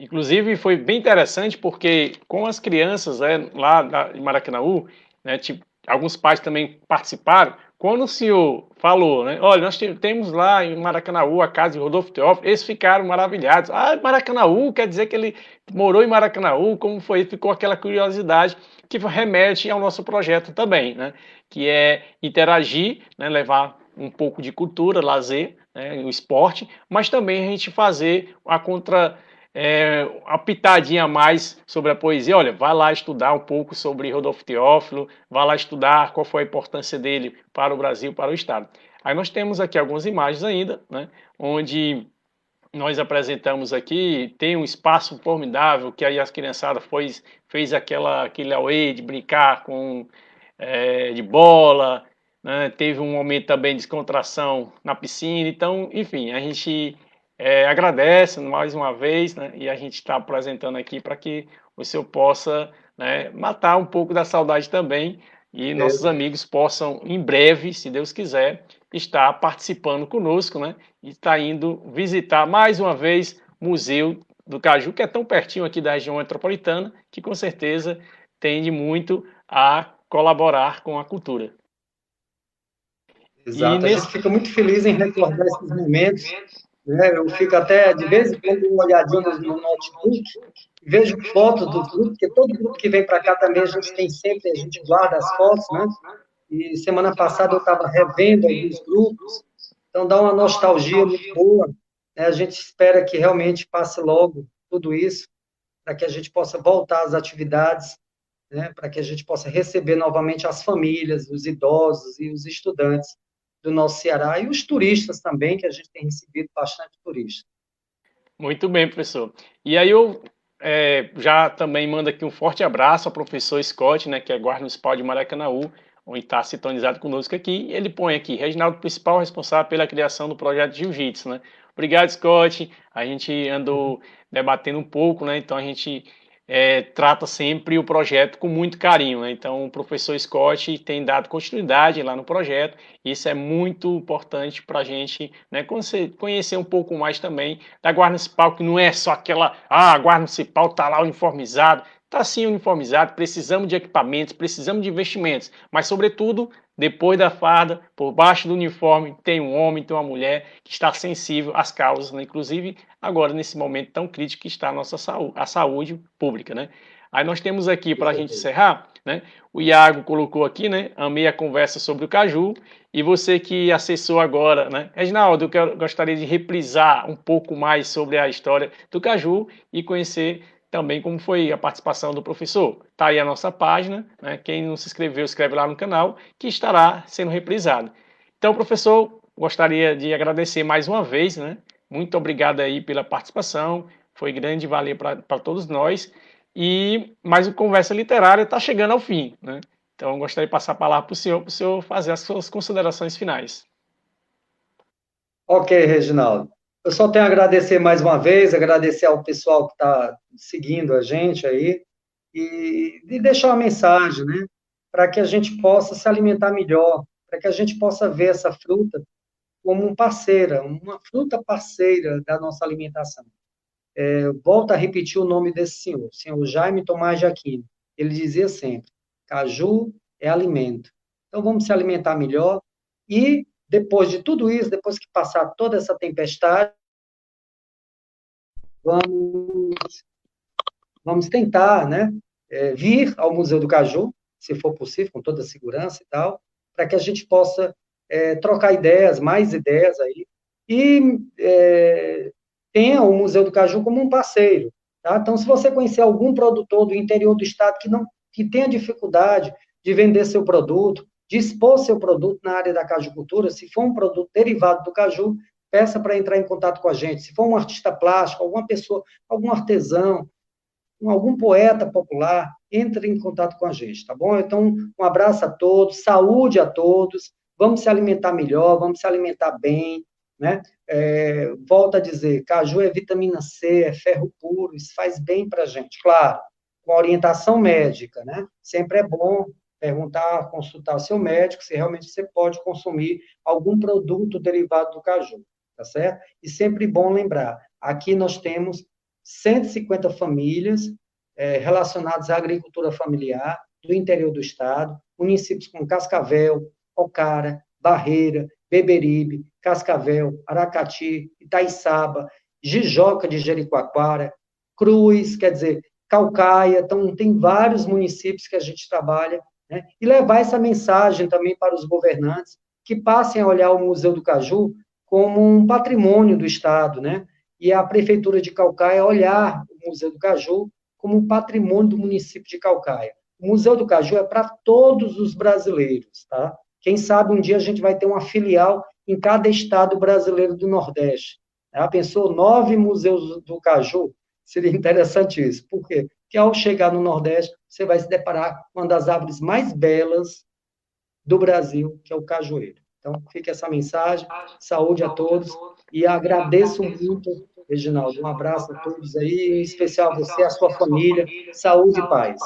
Inclusive, foi bem interessante porque com as crianças né, lá em Maracanaú, né, tipo, alguns pais também participaram, quando o senhor falou, né? Olha, nós temos lá em Maracanaú a casa de Rodolfo Teófilo, eles ficaram maravilhados. Ah, Maracanaú, quer dizer que ele morou em Maracanaú, como foi? Ficou aquela curiosidade que remete ao nosso projeto também, né? Que é interagir, né? levar um pouco de cultura, lazer, né? o esporte, mas também a gente fazer a contra é, uma pitadinha a mais sobre a poesia. Olha, vai lá estudar um pouco sobre Rodolfo Teófilo, vai lá estudar qual foi a importância dele para o Brasil, para o Estado. Aí nós temos aqui algumas imagens ainda, né, onde nós apresentamos aqui, tem um espaço formidável que aí as criançadas fez, fez aquela, aquele away de brincar com é, de bola, né, teve um momento também de descontração na piscina, então, enfim, a gente é, agradece mais uma vez, né, e a gente está apresentando aqui para que o senhor possa né, matar um pouco da saudade também e é. nossos amigos possam, em breve, se Deus quiser, estar participando conosco, né, e estar tá indo visitar mais uma vez o Museu do Caju, que é tão pertinho aqui da região metropolitana, que com certeza tende muito a colaborar com a cultura. Exato, e nesse... a gente fica muito feliz em recordar esses momentos né? Eu fico até, de vez em quando, uma olhadinha no notebook, vejo fotos do grupo, porque todo grupo que vem para cá também a gente tem sempre, a gente guarda as fotos, né? E semana passada eu estava revendo alguns grupos, então dá uma nostalgia muito boa. Né? A gente espera que realmente passe logo tudo isso, para que a gente possa voltar às atividades, né? para que a gente possa receber novamente as famílias, os idosos e os estudantes do nosso Ceará e os turistas também, que a gente tem recebido bastante turistas. Muito bem, professor. E aí eu é, já também mando aqui um forte abraço ao professor Scott, né, que é guarda municipal de Maracanãú, onde está sintonizado conosco aqui. Ele põe aqui, Reginaldo, principal responsável pela criação do projeto Jiu-Jitsu, né? Obrigado, Scott. A gente andou debatendo um pouco, né? Então a gente é, trata sempre o projeto com muito carinho. Né? Então, o professor Scott tem dado continuidade lá no projeto. Isso é muito importante para a gente né, conhecer um pouco mais também da Guarda Municipal, que não é só aquela, ah, a Guarda Municipal está lá uniformizado. Está sim uniformizado, precisamos de equipamentos, precisamos de investimentos, mas, sobretudo, depois da farda, por baixo do uniforme, tem um homem, tem uma mulher que está sensível às causas, né? inclusive agora nesse momento tão crítico que está a nossa saúde, a saúde pública. Né? Aí nós temos aqui, para a gente encerrar, né? o Iago colocou aqui, né? amei a conversa sobre o caju, e você que acessou agora, né? Reginaldo, eu quero, gostaria de reprisar um pouco mais sobre a história do caju e conhecer também como foi a participação do professor. Está aí a nossa página, né? quem não se inscreveu, escreve lá no canal, que estará sendo reprisado. Então, professor, gostaria de agradecer mais uma vez, né? Muito obrigado aí pela participação, foi grande valer para todos nós. E mais o Conversa Literária está chegando ao fim, né? Então, gostaria de passar a palavra para o senhor, para o senhor fazer as suas considerações finais. Ok, Reginaldo. Eu só tenho a agradecer mais uma vez, agradecer ao pessoal que está seguindo a gente aí, e, e deixar uma mensagem, né? Para que a gente possa se alimentar melhor, para que a gente possa ver essa fruta como uma parceira, uma fruta parceira da nossa alimentação. É, volto a repetir o nome desse senhor, senhor Jaime Tomás de Aquino. Ele dizia sempre: caju é alimento. Então vamos se alimentar melhor e depois de tudo isso, depois que passar toda essa tempestade, vamos, vamos tentar, né, é, vir ao Museu do Caju, se for possível, com toda a segurança e tal, para que a gente possa é, trocar ideias, mais ideias aí, e é, tenha o Museu do Caju como um parceiro. Tá? Então, se você conhecer algum produtor do interior do estado que não que tenha dificuldade de vender seu produto, de expor seu produto na área da cajucultura, se for um produto derivado do caju, peça para entrar em contato com a gente. Se for um artista plástico, alguma pessoa, algum artesão, algum poeta popular, entre em contato com a gente, tá bom? Então, um abraço a todos, saúde a todos, vamos se alimentar melhor, vamos se alimentar bem, né? É, volto a dizer, caju é vitamina C, é ferro puro, isso faz bem para a gente, claro, com orientação médica, né? Sempre é bom perguntar, consultar seu médico se realmente você pode consumir algum produto derivado do caju, tá certo? E sempre bom lembrar, aqui nós temos 150 famílias é, relacionadas à agricultura familiar do interior do estado, municípios como Cascavel, Ocara, Barreira, Beberibe, Cascavel, Aracati, Itaiçaba, Jijoca de Jericoacoara, Cruz, quer dizer, Calcaia, então tem vários municípios que a gente trabalha, né? e levar essa mensagem também para os governantes, que passem a olhar o Museu do Caju como um patrimônio do Estado, né? e a Prefeitura de Calcaia olhar o Museu do Caju como um patrimônio do município de Calcaia. O Museu do Caju é para todos os brasileiros, tá? Quem sabe um dia a gente vai ter uma filial em cada estado brasileiro do Nordeste. Pensou nove museus do caju? Seria interessante isso. Por quê? Porque ao chegar no Nordeste, você vai se deparar com uma das árvores mais belas do Brasil, que é o cajueiro. Então, fica essa mensagem. Saúde a todos. E agradeço muito, Reginaldo. Um abraço a todos aí, em especial a você, a sua família. Saúde e paz.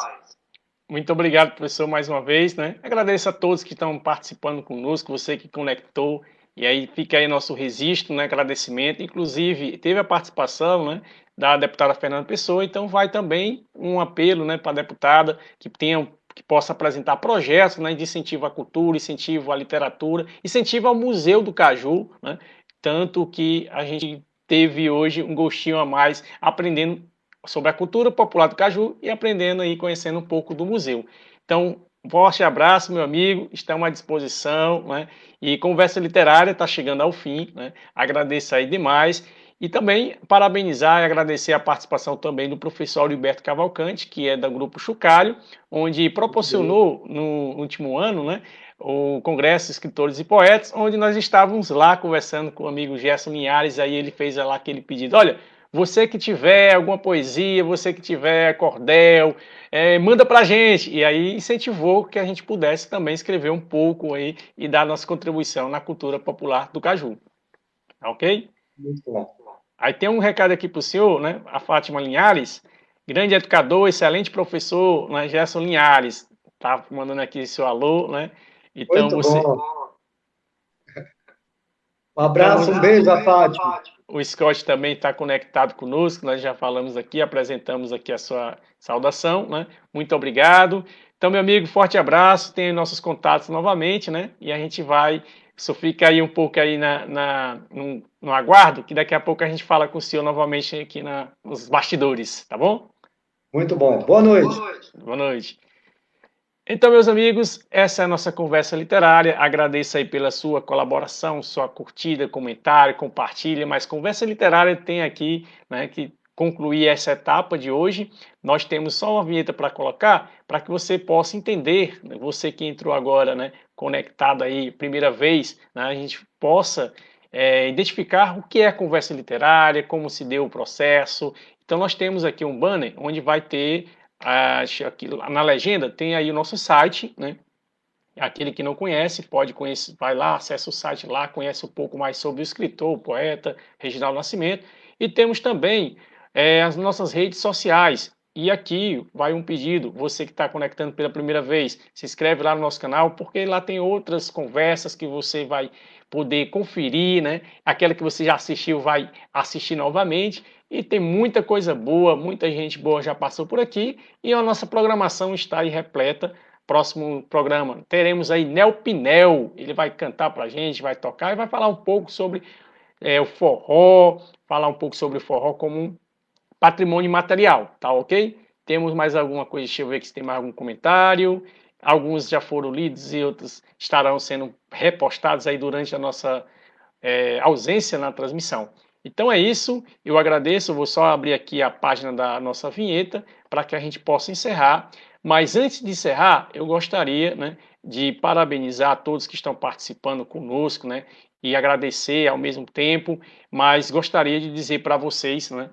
Muito obrigado, professor, mais uma vez. Né? Agradeço a todos que estão participando conosco, você que conectou. E aí fica aí nosso registro, né? agradecimento. Inclusive, teve a participação né, da deputada Fernanda Pessoa, então vai também um apelo né, para a deputada que tenha que possa apresentar projetos né, de incentivo à cultura, incentivo à literatura, incentivo ao Museu do Caju, né, tanto que a gente teve hoje um gostinho a mais aprendendo sobre a cultura popular do caju e aprendendo aí, conhecendo um pouco do museu. Então, um forte abraço, meu amigo, estamos à disposição, né? E Conversa Literária está chegando ao fim, né? Agradeço aí demais. E também parabenizar e agradecer a participação também do professor Gilberto Cavalcante, que é do Grupo Chucalho, onde proporcionou no último ano, né, o Congresso de Escritores e Poetas, onde nós estávamos lá conversando com o amigo Gerson Linhares, aí ele fez lá aquele pedido, olha, você que tiver alguma poesia, você que tiver cordel, é, manda pra gente. E aí incentivou que a gente pudesse também escrever um pouco aí e dar nossa contribuição na cultura popular do Caju. Tá ok? Muito bom. Aí tem um recado aqui pro senhor, né? A Fátima Linhares, grande educador, excelente professor, né? Gerson Linhares. Tá mandando aqui seu alô, né? Então Muito você. Bom. Um abraço, um beijo a Fátima. O Scott também está conectado conosco, nós já falamos aqui, apresentamos aqui a sua saudação, né? Muito obrigado. Então, meu amigo, forte abraço, tem nossos contatos novamente, né? E a gente vai, só fica aí um pouco aí na, na no, no, aguardo, que daqui a pouco a gente fala com o senhor novamente aqui na, nos bastidores, tá bom? Muito bom. Boa noite. Boa noite. Boa noite. Então, meus amigos, essa é a nossa conversa literária. Agradeço aí pela sua colaboração, sua curtida, comentário, compartilha. Mas conversa literária tem aqui né, que concluir essa etapa de hoje. Nós temos só uma vinheta para colocar para que você possa entender, né, você que entrou agora, né, conectado aí primeira vez, né, a gente possa é, identificar o que é conversa literária, como se deu o processo. Então, nós temos aqui um banner onde vai ter aqui, na legenda tem aí o nosso site, né? Aquele que não conhece pode conhecer, vai lá, acessa o site lá, conhece um pouco mais sobre o escritor, o poeta Reginaldo Nascimento. E temos também é, as nossas redes sociais. E aqui vai um pedido, você que está conectando pela primeira vez, se inscreve lá no nosso canal, porque lá tem outras conversas que você vai poder conferir, né? Aquela que você já assistiu vai assistir novamente. E tem muita coisa boa, muita gente boa já passou por aqui e a nossa programação está aí repleta. Próximo programa teremos aí Nel Pinel, ele vai cantar para a gente, vai tocar e vai falar um pouco sobre é, o forró, falar um pouco sobre o forró como patrimônio material, tá ok? Temos mais alguma coisa? Deixa eu ver se tem mais algum comentário. Alguns já foram lidos e outros estarão sendo repostados aí durante a nossa é, ausência na transmissão. Então é isso, eu agradeço, vou só abrir aqui a página da nossa vinheta para que a gente possa encerrar. Mas antes de encerrar, eu gostaria né, de parabenizar todos que estão participando conosco, né, e agradecer ao mesmo tempo, mas gostaria de dizer para vocês, né,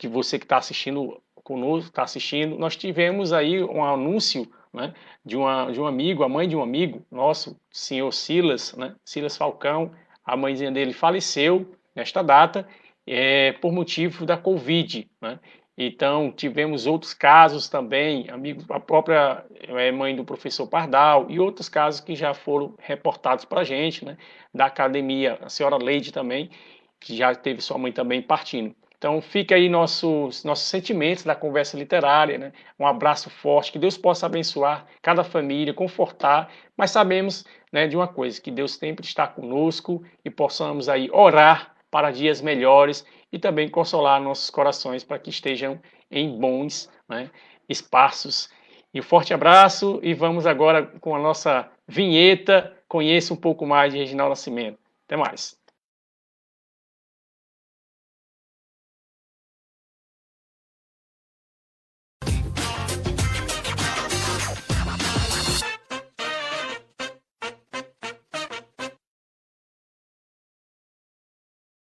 que você que está assistindo conosco, está assistindo, nós tivemos aí um anúncio né, de, uma, de um amigo, a mãe de um amigo nosso, senhor Silas, né, Silas Falcão, a mãezinha dele faleceu nesta data é, por motivo da Covid. Né? Então, tivemos outros casos também, amigo, a própria é, mãe do professor Pardal e outros casos que já foram reportados para a gente, né? da academia, a senhora Leide também, que já teve sua mãe também partindo. Então, fica aí nossos, nossos sentimentos da conversa literária, né? um abraço forte, que Deus possa abençoar cada família, confortar, mas sabemos né, de uma coisa, que Deus sempre está conosco e possamos aí orar para dias melhores e também consolar nossos corações para que estejam em bons né, espaços. E um forte abraço e vamos agora com a nossa vinheta. Conheça um pouco mais de Reginaldo Nascimento. Até mais.